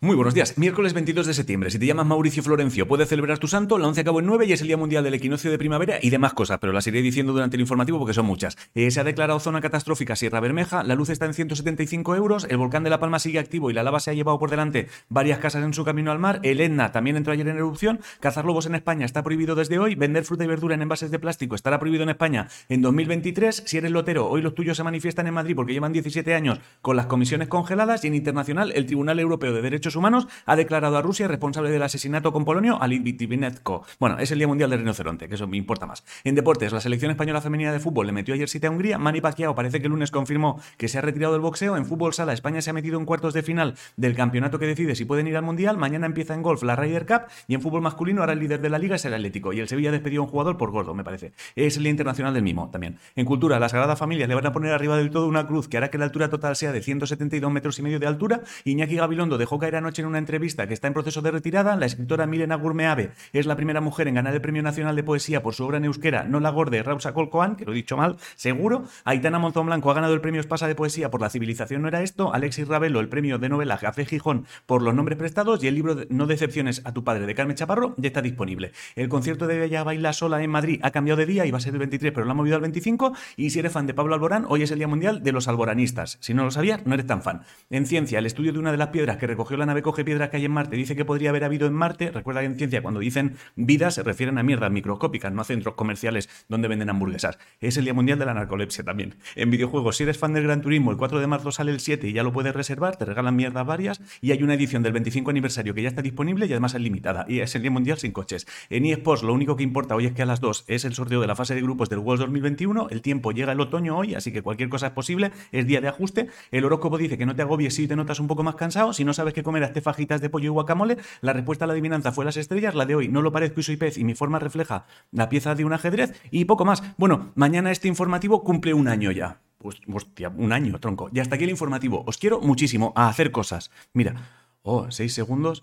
Muy buenos días. Miércoles 22 de septiembre. Si te llamas Mauricio Florencio, puedes celebrar tu santo. La 11 acabó en 9 y es el Día Mundial del Equinoccio de Primavera y demás cosas, pero las iré diciendo durante el informativo porque son muchas. Eh, se ha declarado zona catastrófica Sierra Bermeja, la luz está en 175 euros, el volcán de La Palma sigue activo y la lava se ha llevado por delante varias casas en su camino al mar. El Etna también entró ayer en erupción. Cazar lobos en España está prohibido desde hoy. Vender fruta y verdura en envases de plástico estará prohibido en España en 2023. Si eres lotero, hoy los tuyos se manifiestan en Madrid porque llevan 17 años con las comisiones congeladas y en internacional el Tribunal Europeo de Derechos Humanos ha declarado a Rusia responsable del asesinato con Polonio a Litvinenko. Bueno, es el Día Mundial del Rinoceronte, que eso me importa más. En deportes, la selección española femenina de fútbol le metió ayer 7 a Hungría. Manny Pacquiao parece que el lunes confirmó que se ha retirado del boxeo. En fútbol sala, España se ha metido en cuartos de final del campeonato que decide si pueden ir al Mundial. Mañana empieza en golf la Ryder Cup y en fútbol masculino ahora el líder de la liga es el Atlético. Y el Sevilla despedió a un jugador por gordo, me parece. Es el Día Internacional del Mimo también. En cultura, la Sagrada Familia le van a poner arriba del todo una cruz que hará que la altura total sea de 172 metros y medio de altura. Iñaki Gabilondo dejó caer anoche en una entrevista que está en proceso de retirada. La escritora Milena Gurmeave es la primera mujer en ganar el Premio Nacional de Poesía por su obra en No la gorde Rausa Colcoan, que lo he dicho mal, seguro. Aitana Monzón Blanco ha ganado el Premio Espasa de Poesía por La civilización no era esto. Alexis Ravelo el premio de novela Café Gijón por los nombres prestados y el libro No decepciones a tu padre de Carmen Chaparro ya está disponible. El concierto de Bella Baila Sola en Madrid ha cambiado de día, iba a ser el 23, pero lo ha movido al 25. Y si eres fan de Pablo Alborán, hoy es el Día Mundial de los Alboranistas. Si no lo sabías, no eres tan fan. En ciencia, el estudio de una de las piedras que recogió la nave Coge Piedras que hay en Marte dice que podría haber habido en Marte. Recuerda que en ciencia, cuando dicen vida, se refieren a mierdas microscópicas, no a centros comerciales donde venden hamburguesas. Es el Día Mundial de la Narcolepsia también. En videojuegos, si eres fan del Gran Turismo, el 4 de marzo sale el 7 y ya lo puedes reservar, te regalan mierdas varias. Y hay una edición del 25 aniversario que ya está disponible y además es limitada. Y es el Día Mundial sin coches. En eSports, lo único que importa hoy es que a las 2 es el sorteo de la fase de grupos del World 2021. El tiempo llega el otoño hoy, así que cualquier cosa es posible. Es día de ajuste. El horóscopo dice que no te agobies si te notas un poco más cansado. Si no sabes qué comer, hazte fajitas de pollo y guacamole. La respuesta a la adivinanza fue las estrellas. La de hoy no lo parezco y soy pez y mi forma refleja la pieza de un ajedrez y poco más. Bueno, mañana este informativo cumple un año ya. Pues, hostia, un año, tronco. Y hasta aquí el informativo. Os quiero muchísimo a hacer cosas. Mira, oh, seis segundos.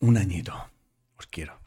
Un añito. Os quiero.